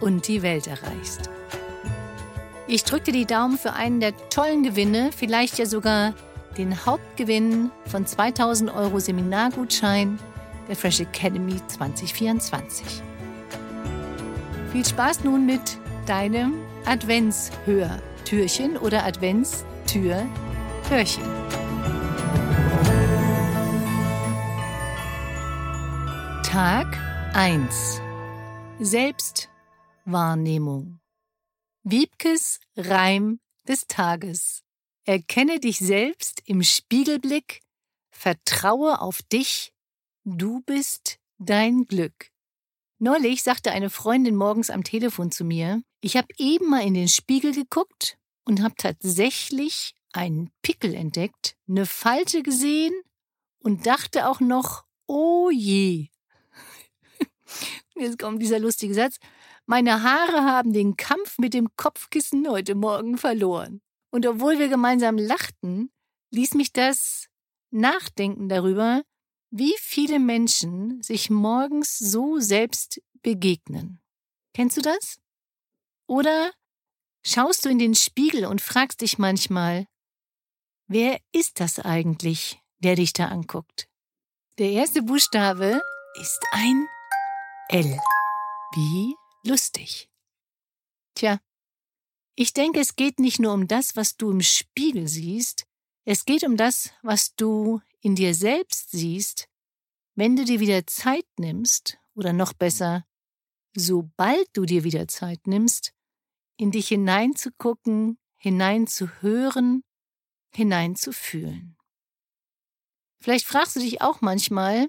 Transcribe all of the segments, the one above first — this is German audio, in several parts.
und die Welt erreichst. Ich drücke dir die Daumen für einen der tollen Gewinne, vielleicht ja sogar den Hauptgewinn von 2000 Euro Seminargutschein der Fresh Academy 2024. Viel Spaß nun mit deinem Adventshörtürchen oder Adventstür-Hörchen. Tag 1 Selbst Wahrnehmung. Wiebkes Reim des Tages. Erkenne dich selbst im Spiegelblick, vertraue auf dich, du bist dein Glück. Neulich sagte eine Freundin morgens am Telefon zu mir, ich habe eben mal in den Spiegel geguckt und habe tatsächlich einen Pickel entdeckt, eine Falte gesehen und dachte auch noch, oh je. Jetzt kommt dieser lustige Satz. Meine Haare haben den Kampf mit dem Kopfkissen heute Morgen verloren. Und obwohl wir gemeinsam lachten, ließ mich das nachdenken darüber, wie viele Menschen sich morgens so selbst begegnen. Kennst du das? Oder schaust du in den Spiegel und fragst dich manchmal, wer ist das eigentlich, der dich da anguckt? Der erste Buchstabe ist ein L. Wie lustig. Tja, ich denke, es geht nicht nur um das, was du im Spiegel siehst, es geht um das, was du in dir selbst siehst, wenn du dir wieder Zeit nimmst, oder noch besser, sobald du dir wieder Zeit nimmst, in dich hineinzugucken, hineinzuhören, hineinzufühlen. Vielleicht fragst du dich auch manchmal,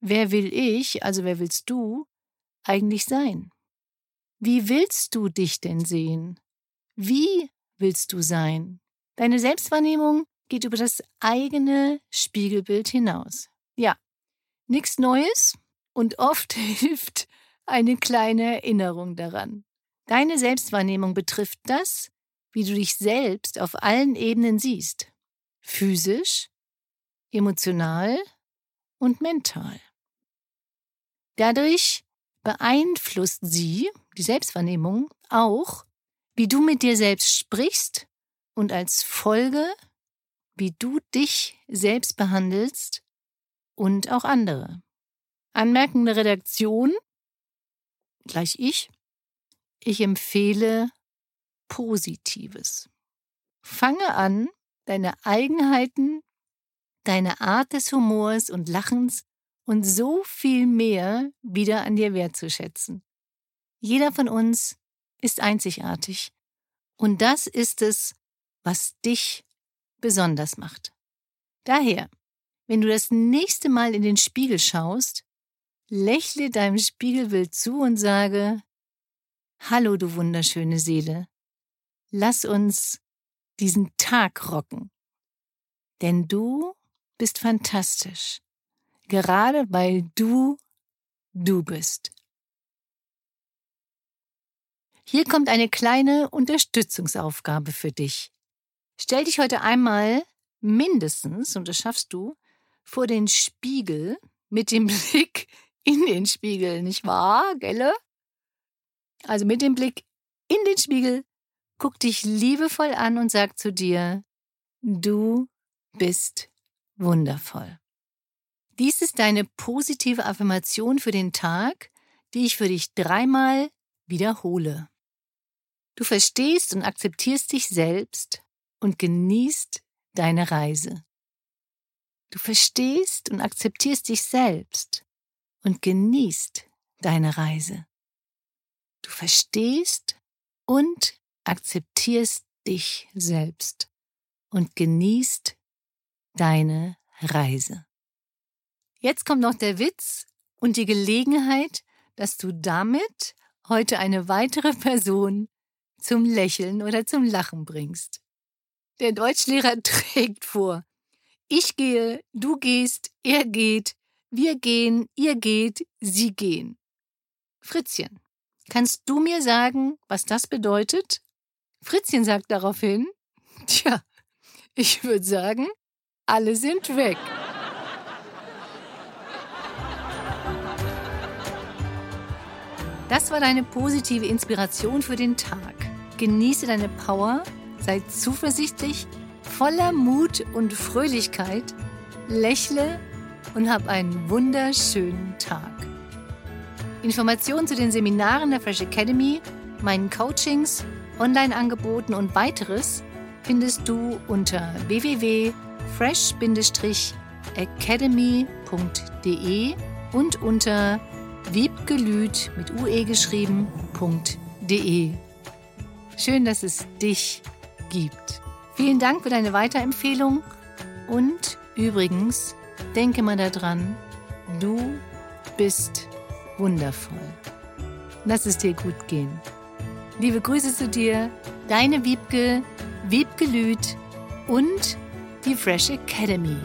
wer will ich, also wer willst du, eigentlich sein? Wie willst du dich denn sehen? Wie willst du sein? Deine Selbstwahrnehmung geht über das eigene Spiegelbild hinaus. Ja, nichts Neues und oft hilft eine kleine Erinnerung daran. Deine Selbstwahrnehmung betrifft das, wie du dich selbst auf allen Ebenen siehst. Physisch, emotional und mental. Dadurch beeinflusst sie, die Selbstwahrnehmung, auch, wie du mit dir selbst sprichst und als Folge, wie du dich selbst behandelst und auch andere. Anmerkende Redaktion, gleich ich, ich empfehle Positives. Fange an, deine Eigenheiten, deine Art des Humors und Lachens und so viel mehr wieder an dir wertzuschätzen. Jeder von uns ist einzigartig. Und das ist es, was dich besonders macht. Daher, wenn du das nächste Mal in den Spiegel schaust, lächle deinem Spiegelbild zu und sage, Hallo, du wunderschöne Seele, lass uns diesen Tag rocken. Denn du bist fantastisch gerade weil du du bist. Hier kommt eine kleine Unterstützungsaufgabe für dich. Stell dich heute einmal mindestens, und das schaffst du, vor den Spiegel mit dem Blick in den Spiegel, nicht wahr, Gelle? Also mit dem Blick in den Spiegel, guck dich liebevoll an und sag zu dir, du bist wundervoll. Dies ist deine positive Affirmation für den Tag, die ich für dich dreimal wiederhole. Du verstehst und akzeptierst dich selbst und genießt deine Reise. Du verstehst und akzeptierst dich selbst und genießt deine Reise. Du verstehst und akzeptierst dich selbst und genießt deine Reise. Jetzt kommt noch der Witz und die Gelegenheit, dass du damit heute eine weitere Person zum Lächeln oder zum Lachen bringst. Der Deutschlehrer trägt vor. Ich gehe, du gehst, er geht, wir gehen, ihr geht, sie gehen. Fritzchen, kannst du mir sagen, was das bedeutet? Fritzchen sagt daraufhin, tja, ich würde sagen, alle sind weg. Das war deine positive Inspiration für den Tag. Genieße deine Power, sei zuversichtlich, voller Mut und Fröhlichkeit, lächle und hab einen wunderschönen Tag. Informationen zu den Seminaren der Fresh Academy, meinen Coachings, Online-Angeboten und weiteres findest du unter www.fresh-academy.de und unter wiebgelüt mit ue geschrieben.de. Schön, dass es dich gibt. Vielen Dank für deine Weiterempfehlung und übrigens, denke mal daran, du bist wundervoll. Lass es dir gut gehen. Liebe Grüße zu dir, deine Wiebke, Lüth und die Fresh Academy.